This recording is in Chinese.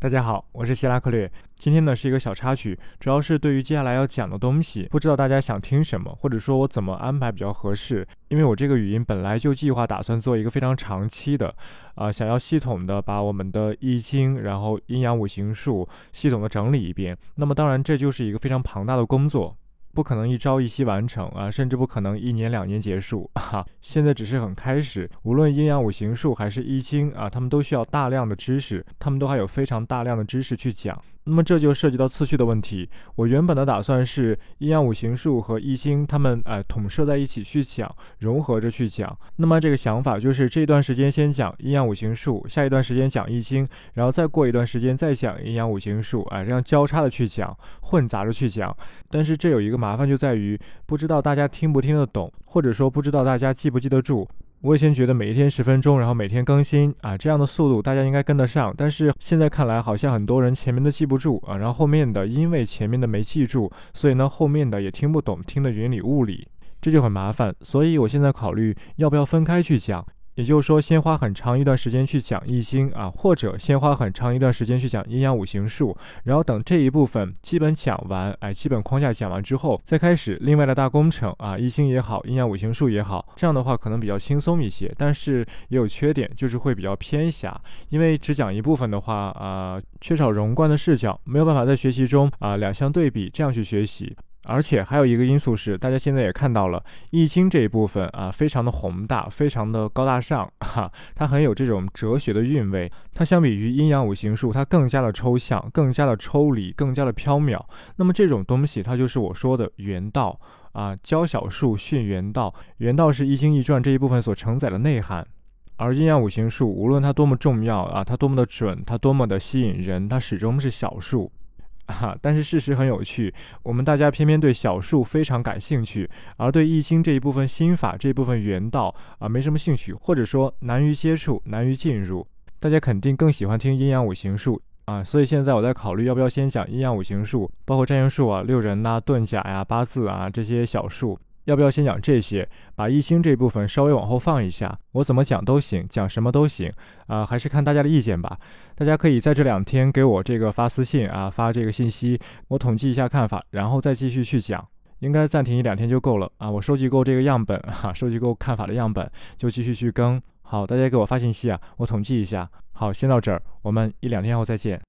大家好，我是希拉克略。今天呢是一个小插曲，主要是对于接下来要讲的东西，不知道大家想听什么，或者说我怎么安排比较合适。因为我这个语音本来就计划打算做一个非常长期的，啊，想要系统的把我们的易经，然后阴阳五行术系统的整理一遍。那么当然这就是一个非常庞大的工作。不可能一朝一夕完成啊，甚至不可能一年两年结束 哈。现在只是很开始，无论阴阳五行术还是易经啊，他们都需要大量的知识，他们都还有非常大量的知识去讲。那么这就涉及到次序的问题。我原本的打算是阴阳五行术和易经，他们呃统摄在一起去讲，融合着去讲。那么这个想法就是这段时间先讲阴阳五行术，下一段时间讲易经，然后再过一段时间再讲阴阳五行术，啊，这样交叉的去讲，混杂着去讲。但是这有一个麻烦就在于，不知道大家听不听得懂，或者说不知道大家记不记得住。我以前觉得每一天十分钟，然后每天更新啊，这样的速度大家应该跟得上。但是现在看来，好像很多人前面都记不住啊，然后后面的因为前面的没记住，所以呢后面的也听不懂，听得云里雾里，这就很麻烦。所以我现在考虑要不要分开去讲。也就是说，先花很长一段时间去讲易经啊，或者先花很长一段时间去讲阴阳五行术，然后等这一部分基本讲完，哎，基本框架讲完之后，再开始另外的大工程啊，易经也好，阴阳五行术也好，这样的话可能比较轻松一些，但是也有缺点，就是会比较偏狭，因为只讲一部分的话啊，缺少宏观的视角，没有办法在学习中啊两相对比这样去学习。而且还有一个因素是，大家现在也看到了，易经这一部分啊，非常的宏大，非常的高大上，哈，它很有这种哲学的韵味。它相比于阴阳五行术，它更加的抽象，更加的抽离，更加的缥缈。那么这种东西，它就是我说的原道啊，教小术，训原道。原道是易经易传这一部分所承载的内涵，而阴阳五行术，无论它多么重要啊，它多么的准，它多么的吸引人，它始终是小数。哈，但是事实很有趣，我们大家偏偏对小数非常感兴趣，而对易经这一部分心法这一部分原道啊没什么兴趣，或者说难于接触，难于进入。大家肯定更喜欢听阴阳五行术啊，所以现在我在考虑要不要先讲阴阳五行术，包括占星术啊、六壬呐、遁甲呀、八字啊这些小数。要不要先讲这些，把易经这一部分稍微往后放一下？我怎么讲都行，讲什么都行啊，还是看大家的意见吧。大家可以在这两天给我这个发私信啊，发这个信息，我统计一下看法，然后再继续去讲。应该暂停一两天就够了啊，我收集够这个样本哈，收集够看法的样本就继续去更。好，大家给我发信息啊，我统计一下。好，先到这儿，我们一两天后再见。